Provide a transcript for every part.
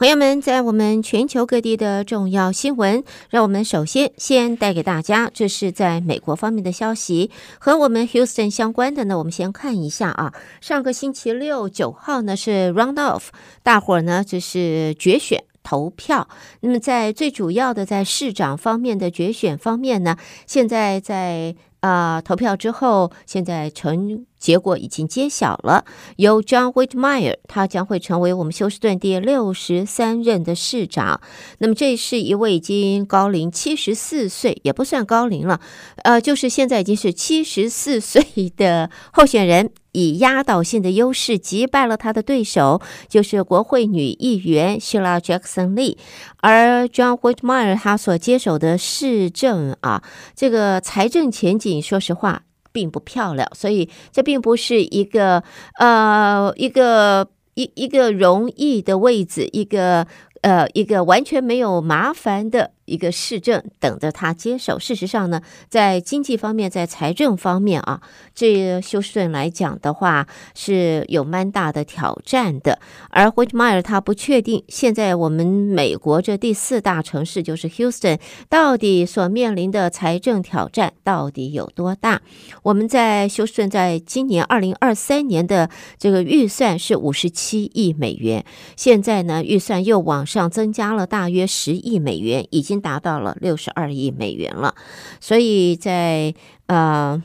朋友们，在我们全球各地的重要新闻，让我们首先先带给大家，这是在美国方面的消息，和我们 Houston 相关的呢。我们先看一下啊，上个星期六九号呢是 Roundoff，大伙儿呢就是决选投票。那么在最主要的在市长方面的决选方面呢，现在在。啊、投票之后，现在成结果已经揭晓了。由 John Whitmire，他将会成为我们休斯顿第六十三任的市长。那么，这是一位已经高龄七十四岁，也不算高龄了，呃，就是现在已经是七十四岁的候选人。以压倒性的优势击败了他的对手，就是国会女议员希拉·杰克森·利。而 John Whitmire 他所接手的市政啊，这个财政前景说实话并不漂亮，所以这并不是一个呃一个一一个容易的位置，一个呃一个完全没有麻烦的。一个市政等着他接手。事实上呢，在经济方面，在财政方面啊，这休斯顿来讲的话是有蛮大的挑战的。而 Whitmire 他不确定，现在我们美国这第四大城市就是 Houston，到底所面临的财政挑战到底有多大？我们在休斯顿在今年二零二三年的这个预算是五十七亿美元，现在呢预算又往上增加了大约十亿美元，已经。达到了六十二亿美元了，所以在呃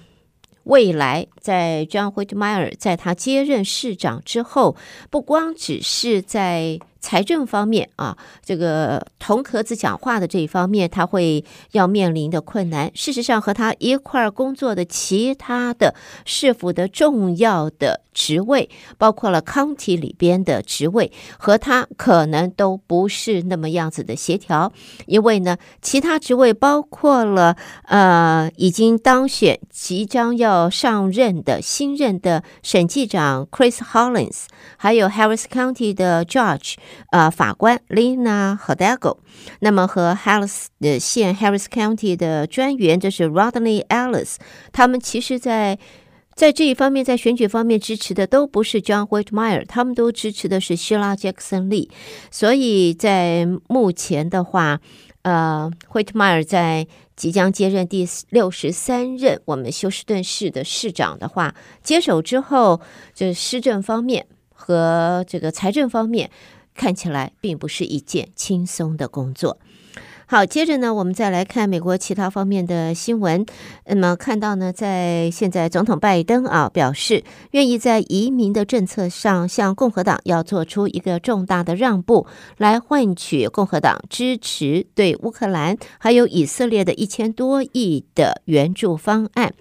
未来，在 John Whitmire 在他接任市长之后，不光只是在财政方面啊，这个铜壳子讲话的这一方面，他会要面临的困难。事实上，和他一块儿工作的其他的市府的重要的职位，包括了 county 里边的职位，和他可能都不是那么样子的协调。因为呢，其他职位包括了呃，已经当选、即将要上任的新任的审计长 Chris Hollins，还有 Harris County 的 Judge。呃，法官 Lina Hidalgo，那么和 Harris 的县 Harris County 的专员这是 Rodney Ellis，他们其实在在这一方面，在选举方面支持的都不是 John Whitmire，他们都支持的是希拉·杰克森·利。所以在目前的话，呃，Whitmire 在即将接任第六十三任我们休斯顿市的市长的话，接手之后，就是施政方面和这个财政方面。看起来并不是一件轻松的工作。好，接着呢，我们再来看美国其他方面的新闻。那么看到呢，在现在总统拜登啊表示，愿意在移民的政策上向共和党要做出一个重大的让步，来换取共和党支持对乌克兰还有以色列的一千多亿的援助方案。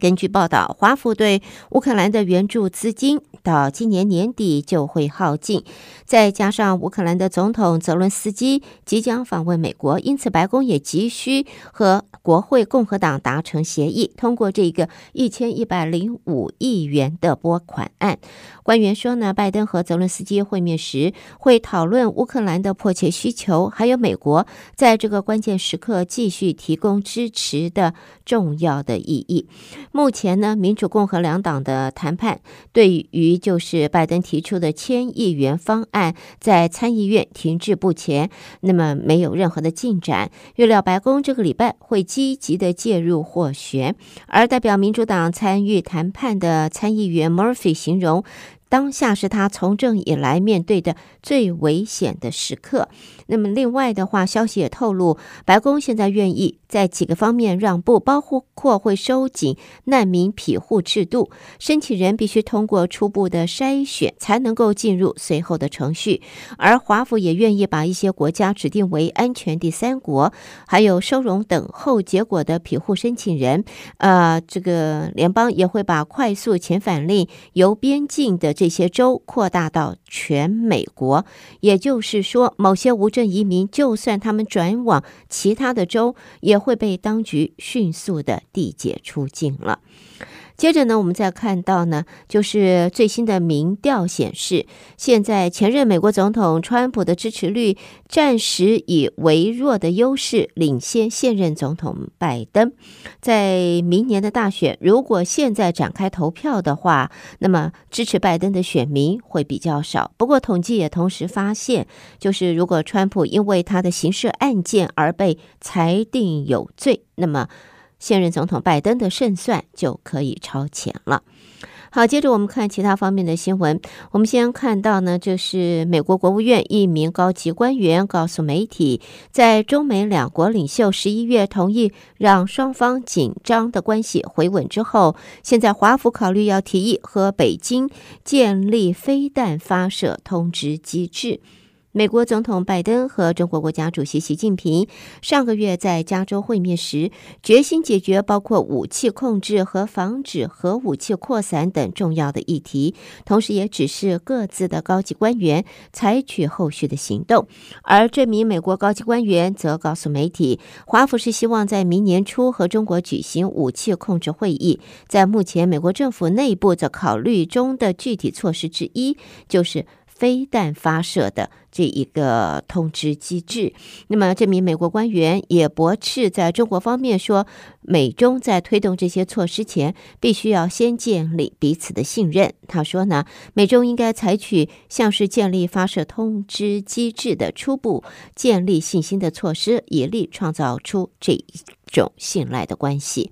根据报道，华府对乌克兰的援助资金到今年年底就会耗尽，再加上乌克兰的总统泽伦斯基即将访问美国，因此白宫也急需和国会共和党达成协议，通过这个一千一百零五亿元的拨款案。官员说呢，拜登和泽伦斯基会面时会讨论乌克兰的迫切需求，还有美国在这个关键时刻继续提供支持的重要的意义。目前呢，民主共和两党的谈判对于就是拜登提出的千亿元方案，在参议院停滞不前，那么没有任何的进展。预料白宫这个礼拜会积极的介入斡旋，而代表民主党参与谈判的参议员 Murphy 形容。当下是他从政以来面对的最危险的时刻。那么，另外的话，消息也透露，白宫现在愿意在几个方面让步，包括会收紧难民庇护制度，申请人必须通过初步的筛选才能够进入随后的程序。而华府也愿意把一些国家指定为安全第三国，还有收容等候结果的庇护申请人。呃，这个联邦也会把快速遣返令由边境的这些州扩大到全美国，也就是说，某些无证移民，就算他们转往其他的州，也也会被当局迅速的递解出境了。接着呢，我们再看到呢，就是最新的民调显示，现在前任美国总统川普的支持率暂时以微弱的优势领先现任总统拜登。在明年的大选，如果现在展开投票的话，那么支持拜登的选民会比较少。不过，统计也同时发现，就是如果川普因为他的刑事案件而被裁定有罪，那么。现任总统拜登的胜算就可以超前了。好，接着我们看其他方面的新闻。我们先看到呢，就是美国国务院一名高级官员告诉媒体，在中美两国领袖十一月同意让双方紧张的关系回稳之后，现在华府考虑要提议和北京建立飞弹发射通知机制。美国总统拜登和中国国家主席习近平上个月在加州会面时，决心解决包括武器控制和防止核武器扩散等重要的议题，同时也指示各自的高级官员采取后续的行动。而这名美国高级官员则告诉媒体，华府是希望在明年初和中国举行武器控制会议。在目前美国政府内部的考虑中的具体措施之一，就是。飞弹发射的这一个通知机制，那么这名美国官员也驳斥在中国方面说，美中在推动这些措施前，必须要先建立彼此的信任。他说呢，美中应该采取像是建立发射通知机制的初步建立信心的措施，以力创造出这一种信赖的关系。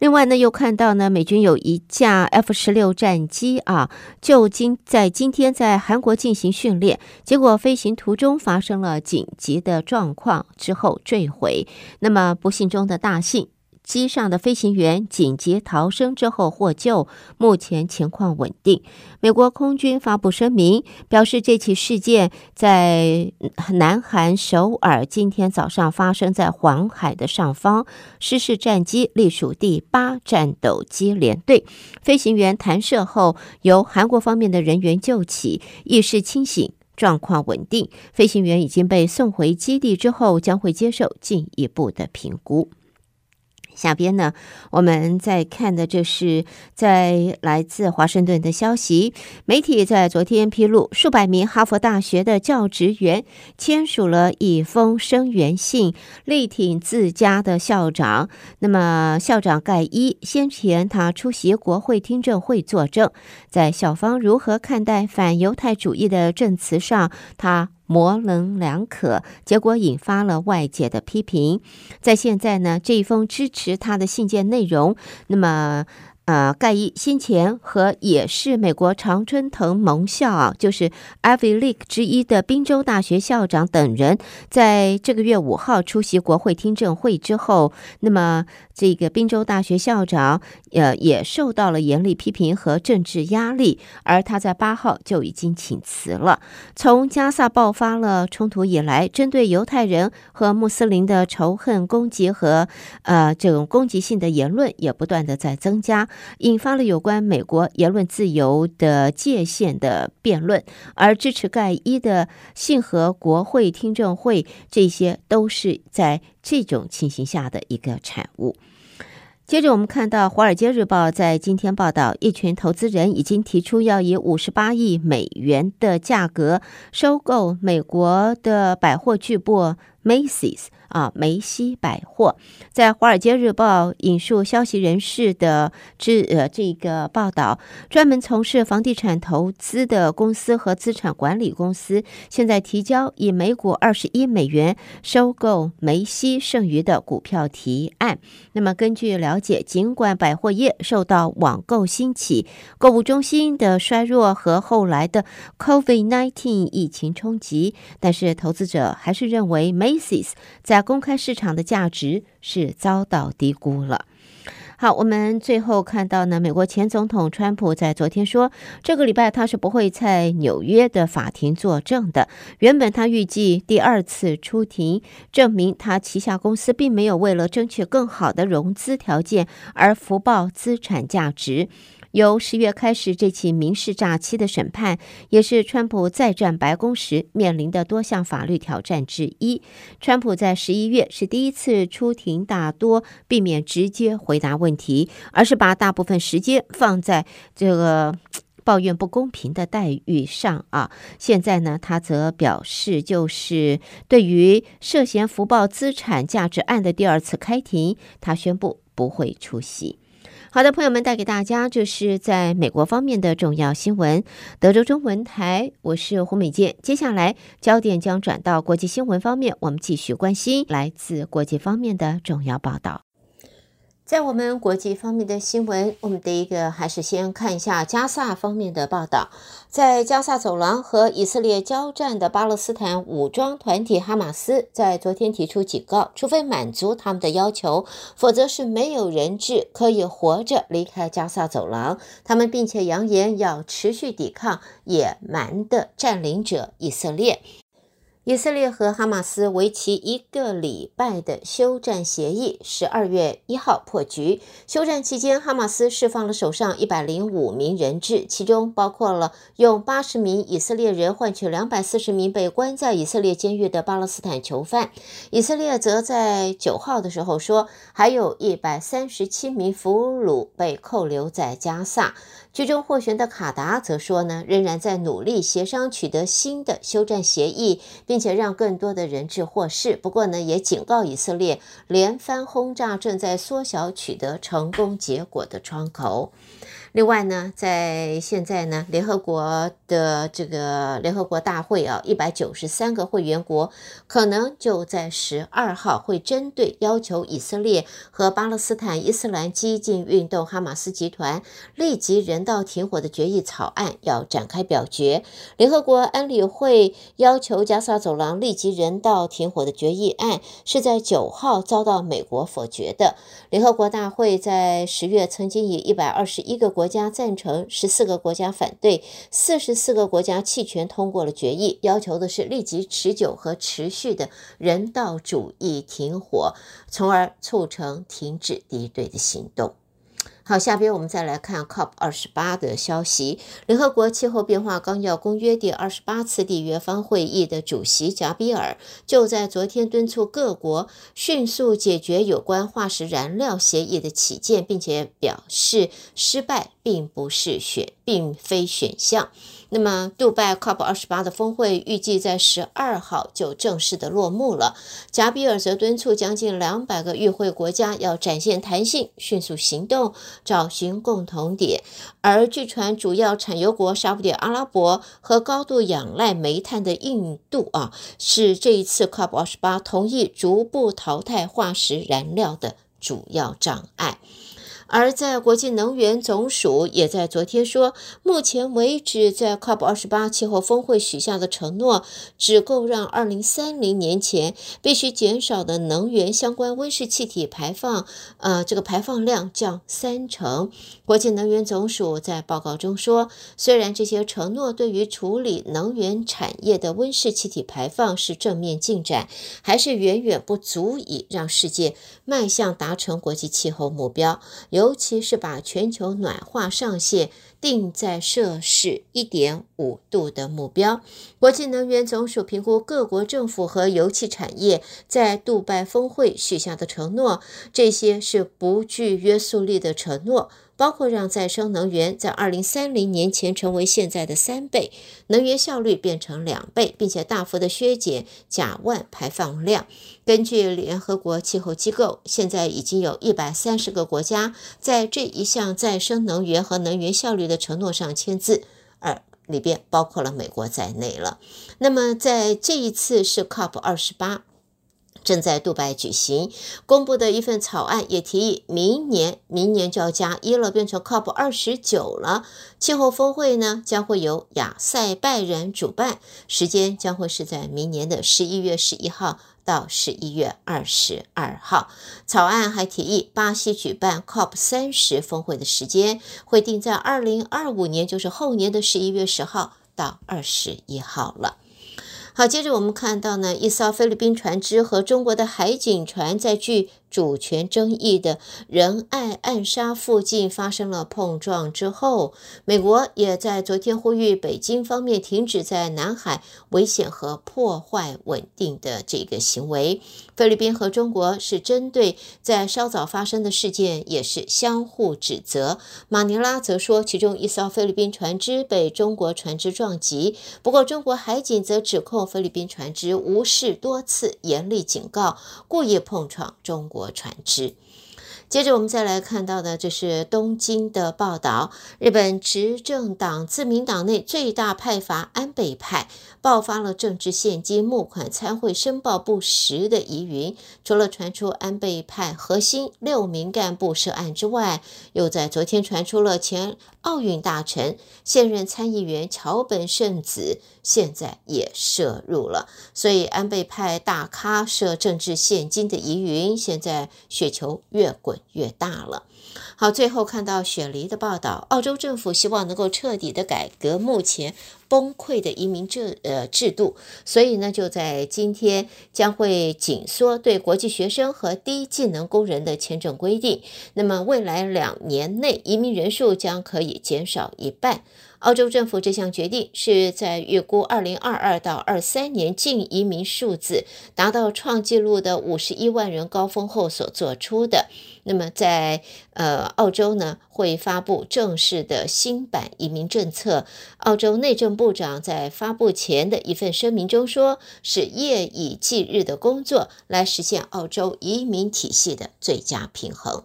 另外呢，又看到呢，美军有一架 F 十六战机啊，就今在今天在韩国进行训练，结果飞行途中发生了紧急的状况，之后坠毁。那么不幸中的大幸。机上的飞行员紧急逃生之后获救，目前情况稳定。美国空军发布声明表示，这起事件在南韩首尔今天早上发生在黄海的上方，失事战机隶属第八战斗机联队，飞行员弹射后由韩国方面的人员救起，意识清醒，状况稳定。飞行员已经被送回基地之后，将会接受进一步的评估。下边呢，我们在看的就是在来自华盛顿的消息。媒体在昨天披露，数百名哈佛大学的教职员签署了一封声援信，力挺自家的校长。那么，校长盖伊先前他出席国会听证会作证，在校方如何看待反犹太主义的证词上，他。模棱两可，结果引发了外界的批评。在现在呢，这一封支持他的信件内容，那么。呃，盖伊先前和也是美国常春藤盟校啊，就是 Ivy League 之一的宾州大学校长等人，在这个月五号出席国会听证会之后，那么这个宾州大学校长呃也受到了严厉批评和政治压力，而他在八号就已经请辞了。从加萨爆发了冲突以来，针对犹太人和穆斯林的仇恨攻击和呃这种攻击性的言论也不断的在增加。引发了有关美国言论自由的界限的辩论，而支持盖伊的信和国会听证会，这些都是在这种情形下的一个产物。接着，我们看到《华尔街日报》在今天报道，一群投资人已经提出要以五十八亿美元的价格收购美国的百货巨擘 Macy's。啊，梅西百货在《华尔街日报》引述消息人士的这呃这个报道，专门从事房地产投资的公司和资产管理公司现在提交以每股二十一美元收购梅西剩余的股票提案。那么，根据了解，尽管百货业受到网购兴起、购物中心的衰弱和后来的 COVID-19 疫情冲击，但是投资者还是认为 Macy's 在公开市场的价值是遭到低估了。好，我们最后看到呢，美国前总统川普在昨天说，这个礼拜他是不会在纽约的法庭作证的。原本他预计第二次出庭，证明他旗下公司并没有为了争取更好的融资条件而福报资产价值。由十月开始，这起民事诈欺的审判，也是川普再战白宫时面临的多项法律挑战之一。川普在十一月是第一次出庭大多避免直接回答问题，而是把大部分时间放在这个。抱怨不公平的待遇上啊，现在呢，他则表示，就是对于涉嫌福报资产价值案的第二次开庭，他宣布不会出席。好的，朋友们，带给大家这是在美国方面的重要新闻。德州中文台，我是胡美健。接下来焦点将转到国际新闻方面，我们继续关心来自国际方面的重要报道。在我们国际方面的新闻，我们第一个还是先看一下加萨方面的报道。在加萨走廊和以色列交战的巴勒斯坦武装团体哈马斯，在昨天提出警告：除非满足他们的要求，否则是没有人质可以活着离开加萨走廊。他们并且扬言要持续抵抗野蛮的占领者以色列。以色列和哈马斯为期一个礼拜的休战协议，十二月一号破局。休战期间，哈马斯释放了手上一百零五名人质，其中包括了用八十名以色列人换取两百四十名被关在以色列监狱的巴勒斯坦囚犯。以色列则在九号的时候说，还有一百三十七名俘虏被扣留在加萨。其中斡旋的卡达则说呢，仍然在努力协商取得新的休战协议，并且让更多的人质获释。不过呢，也警告以色列，连番轰炸正在缩小取得成功结果的窗口。另外呢，在现在呢，联合国的这个联合国大会啊，一百九十三个会员国可能就在十二号会针对要求以色列和巴勒斯坦伊斯兰激进运动哈马斯集团立即人道停火的决议草案要展开表决。联合国安理会要求加萨走廊立即人道停火的决议案是在九号遭到美国否决的。联合国大会在十月曾经以一百二十一个国国家赞成，十四个国家反对，四十四个国家弃权通过了决议，要求的是立即持久和持续的人道主义停火，从而促成停止敌对的行动。好，下边我们再来看 COP 二十八的消息。联合国气候变化纲要公约第二十八次缔约方会议的主席贾比尔就在昨天敦促各国迅速解决有关化石燃料协议的起见，并且表示失败并不是选，并非选项。那么，杜拜 COP 二十八的峰会预计在十二号就正式的落幕了。贾比尔则敦促将近两百个与会国家要展现弹性，迅速行动，找寻共同点。而据传，主要产油国沙特阿拉伯和高度仰赖煤炭的印度啊，是这一次 COP 二十八同意逐步淘汰化石燃料的主要障碍。而在国际能源总署也在昨天说，目前为止，在 COP 二十八气候峰会许下的承诺，只够让二零三零年前必须减少的能源相关温室气体排放，呃，这个排放量降三成。国际能源总署在报告中说，虽然这些承诺对于处理能源产业的温室气体排放是正面进展，还是远远不足以让世界迈向达成国际气候目标。尤其是把全球暖化上限定在摄氏一点五度的目标。国际能源总署评估各国政府和油气产业在杜拜峰会许下的承诺，这些是不具约束力的承诺。包括让再生能源在二零三零年前成为现在的三倍，能源效率变成两倍，并且大幅的削减甲烷排放量。根据联合国气候机构，现在已经有一百三十个国家在这一项再生能源和能源效率的承诺上签字，而里边包括了美国在内了。那么在这一次是 COP 二十八。正在杜拜举行，公布的一份草案也提议，明年明年就要加一了，变成 COP 二十九了。气候峰会呢，将会由亚塞拜然主办，时间将会是在明年的十一月十一号到十一月二十二号。草案还提议，巴西举办 COP 三十峰会的时间会定在二零二五年，就是后年的十一月十号到二十一号了。好，接着我们看到呢，一艘菲律宾船只和中国的海警船在距主权争议的仁爱暗杀附近发生了碰撞之后，美国也在昨天呼吁北京方面停止在南海危险和破坏稳定的这个行为。菲律宾和中国是针对在稍早发生的事件，也是相互指责。马尼拉则说，其中一艘菲律宾船只被中国船只撞击。不过，中国海警则指控菲律宾船只无视多次严厉警告，故意碰撞中国船只。接着，我们再来看到的，这是东京的报道。日本执政党自民党内最大派阀安倍派爆发了政治献金、募款、参会申报不实的疑云。除了传出安倍派核心六名干部涉案之外，又在昨天传出了前奥运大臣、现任参议员桥本圣子现在也涉入了。所以，安倍派大咖涉政治献金的疑云，现在雪球越滚越大了。好，最后看到雪梨的报道，澳洲政府希望能够彻底的改革目前崩溃的移民制呃制度，所以呢，就在今天将会紧缩对国际学生和低技能工人的签证规定。那么未来两年内，移民人数将可以减少一半。澳洲政府这项决定是在预估二零二二到二三年净移民数字达到创纪录的五十一万人高峰后所做出的。那么在呃澳洲呢，会发布正式的新版移民政策。澳洲内政部长在发布前的一份声明中说，是夜以继日的工作来实现澳洲移民体系的最佳平衡。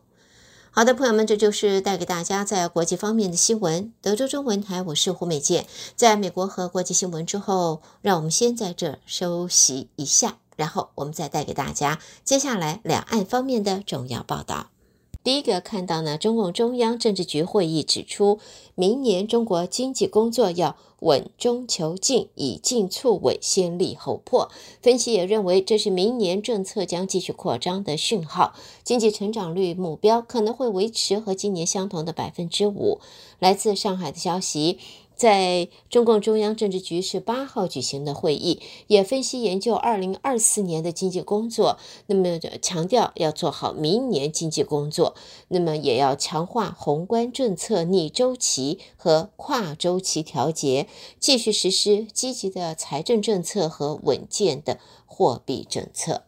好的，朋友们，这就是带给大家在国际方面的新闻。德州中文台，我是胡美健。在美国和国际新闻之后，让我们先在这休息一下，然后我们再带给大家接下来两岸方面的重要报道。第一个看到呢，中共中央政治局会议指出，明年中国经济工作要稳中求进，以进促稳，先立后破。分析也认为，这是明年政策将继续扩张的讯号，经济成长率目标可能会维持和今年相同的百分之五。来自上海的消息。在中共中央政治局十八号举行的会议，也分析研究二零二四年的经济工作。那么强调要做好明年经济工作，那么也要强化宏观政策逆周期和跨周期调节，继续实施积极的财政政策和稳健的货币政策。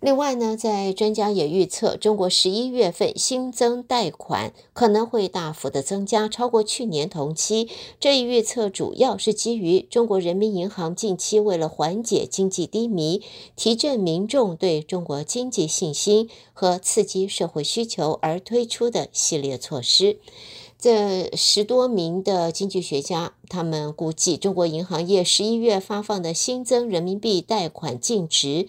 另外呢，在专家也预测，中国十一月份新增贷款可能会大幅的增加，超过去年同期。这一预测主要是基于中国人民银行近期为了缓解经济低迷、提振民众对中国经济信心和刺激社会需求而推出的系列措施。这十多名的经济学家，他们估计，中国银行业十一月发放的新增人民币贷款净值。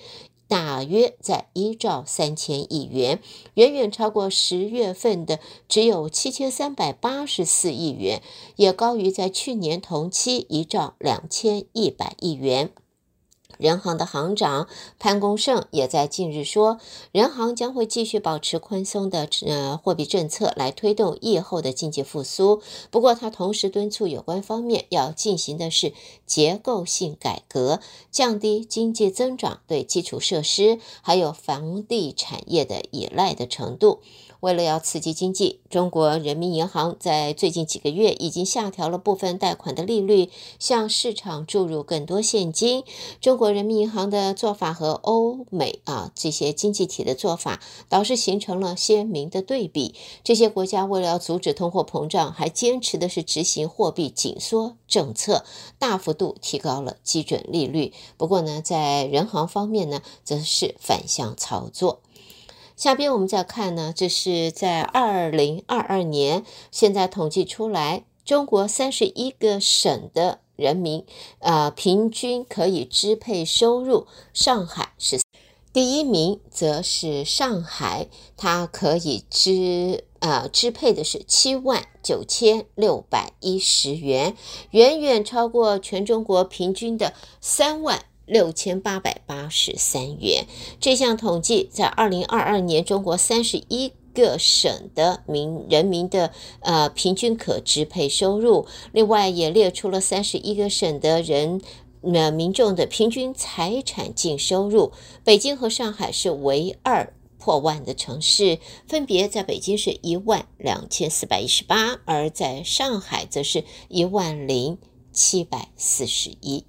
大约在一兆三千亿元，远远超过十月份的只有七千三百八十四亿元，也高于在去年同期一兆两千一百亿元。人行的行长潘功胜也在近日说，人行将会继续保持宽松的呃货币政策来推动疫后的经济复苏。不过，他同时敦促有关方面要进行的是结构性改革，降低经济增长对基础设施还有房地产业的依赖的程度。为了要刺激经济，中国人民银行在最近几个月已经下调了部分贷款的利率，向市场注入更多现金。中国人民银行的做法和欧美啊这些经济体的做法，倒是形成了鲜明的对比。这些国家为了要阻止通货膨胀，还坚持的是执行货币紧缩政策，大幅度提高了基准利率。不过呢，在人行方面呢，则是反向操作。下边我们再看呢，这是在二零二二年，现在统计出来，中国三十一个省的人民，呃，平均可以支配收入，上海是第一名，则是上海，它可以支呃支配的是七万九千六百一十元，远远超过全中国平均的三万。六千八百八十三元。这项统计在二零二二年，中国三十一个省的民人民的呃平均可支配收入，另外也列出了三十一个省的人呃民众的平均财产净收入。北京和上海是唯二破万的城市，分别在北京是一万两千四百一十八，而在上海则是一万零七百四十一。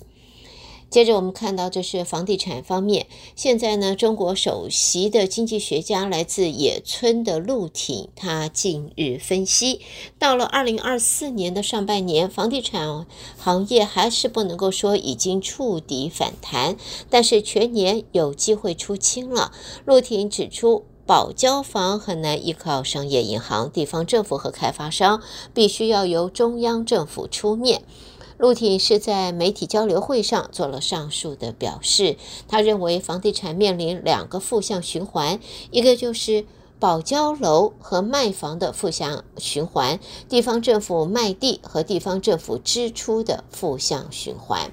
接着我们看到，这是房地产方面。现在呢，中国首席的经济学家来自野村的陆挺，他近日分析，到了二零二四年的上半年，房地产行业还是不能够说已经触底反弹，但是全年有机会出清了。陆挺指出，保交房很难依靠商业银行、地方政府和开发商，必须要由中央政府出面。陆挺是在媒体交流会上做了上述的表示。他认为房地产面临两个负向循环，一个就是保交楼和卖房的负向循环，地方政府卖地和地方政府支出的负向循环。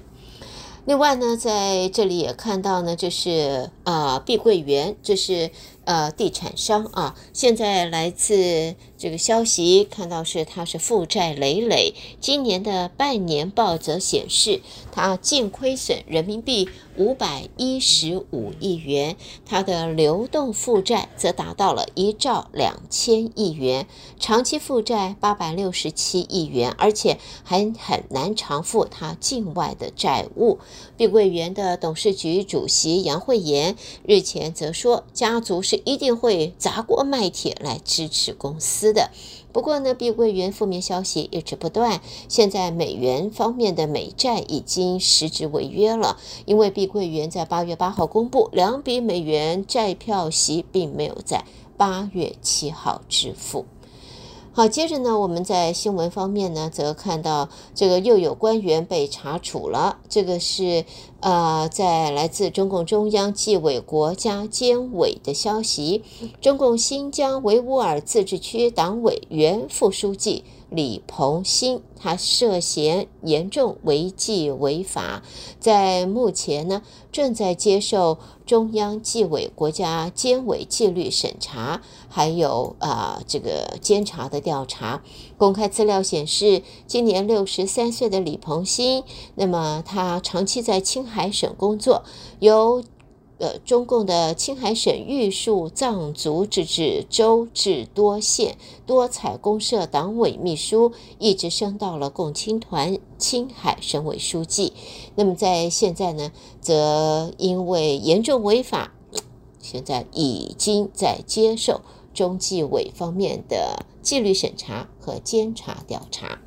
另外呢，在这里也看到呢，就是啊，碧桂园，这是。呃，地产商啊，现在来自这个消息看到是他是负债累累，今年的半年报则显示他净亏损人民币五百一十五亿元，它的流动负债则达到了一兆两千亿元，长期负债八百六十七亿元，而且还很难偿付他境外的债务。碧桂园的董事局主席杨惠妍日前则说，家族。是一定会砸锅卖铁来支持公司的。不过呢，碧桂园负面消息一直不断。现在美元方面的美债已经实质违约了，因为碧桂园在八月八号公布两笔美元债票息，并没有在八月七号支付。好，接着呢，我们在新闻方面呢，则看到这个又有官员被查处了。这个是呃，在来自中共中央纪委国家监委的消息，中共新疆维吾尔自治区党委原副书记。李鹏鑫，他涉嫌严重违纪违法，在目前呢，正在接受中央纪委国家监委纪律审查，还有啊、这个监察的调查。公开资料显示，今年六十三岁的李鹏鑫，那么他长期在青海省工作，由。呃，中共的青海省玉树藏族自治州至多县多彩公社党委秘书，一直升到了共青团青海省委书记。那么在现在呢，则因为严重违法，现在已经在接受中纪委方面的纪律审查和监察调查。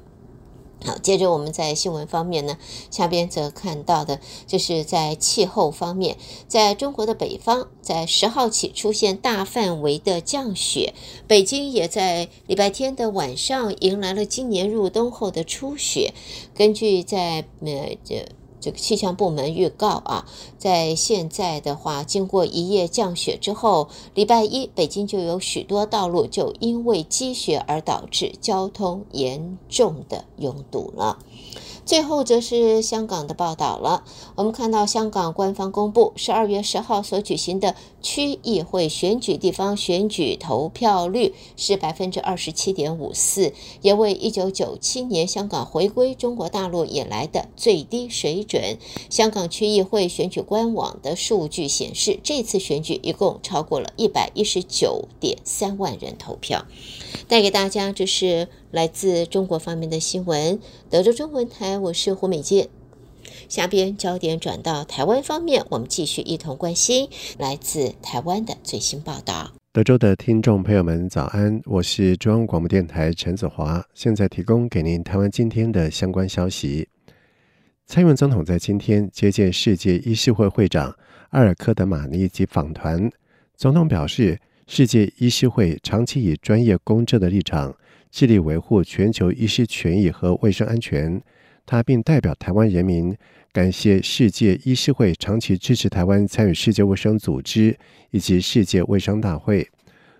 好，接着我们在新闻方面呢，下边则看到的就是在气候方面，在中国的北方，在十号起出现大范围的降雪，北京也在礼拜天的晚上迎来了今年入冬后的初雪。根据在呃这。这个气象部门预告啊，在现在的话，经过一夜降雪之后，礼拜一北京就有许多道路就因为积雪而导致交通严重的拥堵了。最后则是香港的报道了。我们看到香港官方公布，十二月十号所举行的区议会选举地方选举投票率是百分之二十七点五四，也为一九九七年香港回归中国大陆以来的最低水准。香港区议会选举官网的数据显示，这次选举一共超过了一百一十九点三万人投票。带给大家这是来自中国方面的新闻，德州中文台，我是胡美健。下边焦点转到台湾方面，我们继续一同关心来自台湾的最新报道。德州的听众朋友们，早安，我是中央广播电台陈子华，现在提供给您台湾今天的相关消息。蔡英文总统在今天接见世界医师会会长阿尔科德马尼及访团，总统表示。世界医师会长期以专业公正的立场，致力维护全球医师权益和卫生安全。他并代表台湾人民感谢世界医师会长期支持台湾参与世界卫生组织以及世界卫生大会。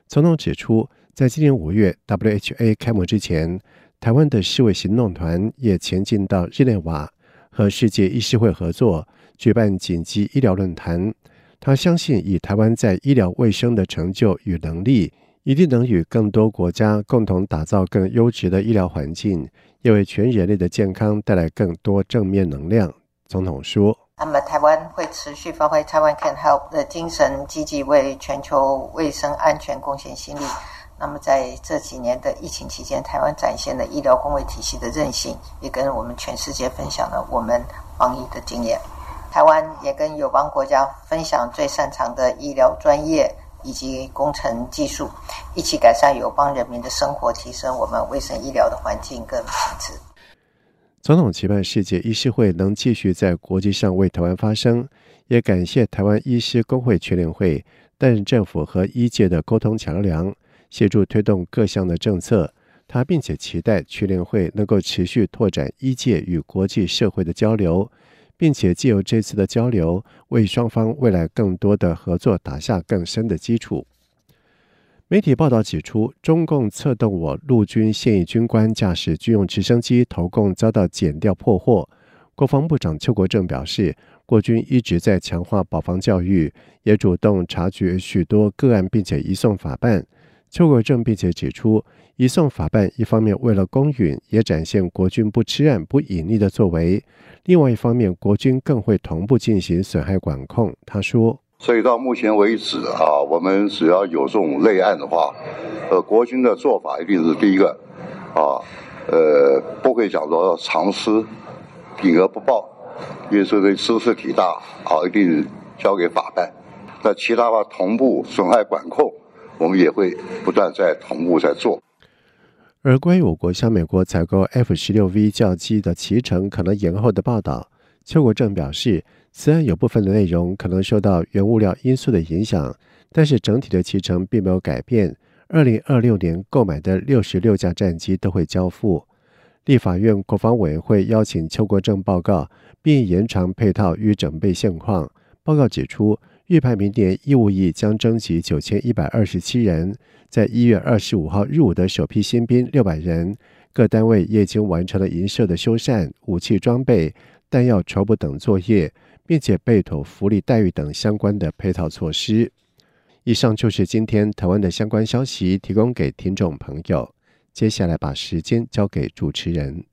总统指出，在今年五月 WHA 开幕之前，台湾的世卫行动团也前进到日内瓦，和世界医师会合作举办紧急医疗论坛。他相信，以台湾在医疗卫生的成就与能力，一定能与更多国家共同打造更优质的医疗环境，也为全人类的健康带来更多正面能量。总统说：“那么台湾会持续发挥台湾 Can Help 的精神，积极为全球卫生安全贡献心力。那么在这几年的疫情期间，台湾展现了医疗公卫体系的韧性，也跟我们全世界分享了我们防疫的经验。台湾也跟友邦国家分享最擅长的医疗专业以及工程技术，一起改善友邦人民的生活，提升我们卫生医疗的环境跟品质。总统期盼世界医师会能继续在国际上为台湾发声，也感谢台湾医师公会全联会担任政府和医界的沟通桥梁，协助推动各项的政策。他并且期待全联会能够持续拓展医界与国际社会的交流。并且借由这次的交流，为双方未来更多的合作打下更深的基础。媒体报道指出，中共策动我陆军现役军官驾驶军用直升机投共遭到检调破获。国防部长邱国正表示，国军一直在强化保防教育，也主动察觉许多个案，并且移送法办。邱国正并且指出，移送法办一方面为了公允，也展现国军不吃案、不隐匿的作为；另外一方面，国军更会同步进行损害管控。他说：“所以到目前为止啊，我们只要有这种类案的话，呃，国军的做法一定是第一个啊，呃，不会讲说藏私、隐而不报，因为说这兹事体大，啊，一定交给法办。那其他的话，同步损害管控。”我们也会不断在同步在做。而关于我国向美国采购 F 十六 V 教机的期程可能延后的报道，邱国正表示，此案有部分的内容可能受到原物料因素的影响，但是整体的期程并没有改变。二零二六年购买的六十六架战机都会交付。立法院国防委员会邀请邱国正报告，并延长配套与整备现况。报告指出。预判明年义务役将征集九千一百二十七人，在一月二十五号入伍的首批新兵六百人，各单位也已经完成了营舍的修缮、武器装备、弹药筹补等作业，并且备妥福利待遇等相关的配套措施。以上就是今天台湾的相关消息，提供给听众朋友。接下来把时间交给主持人。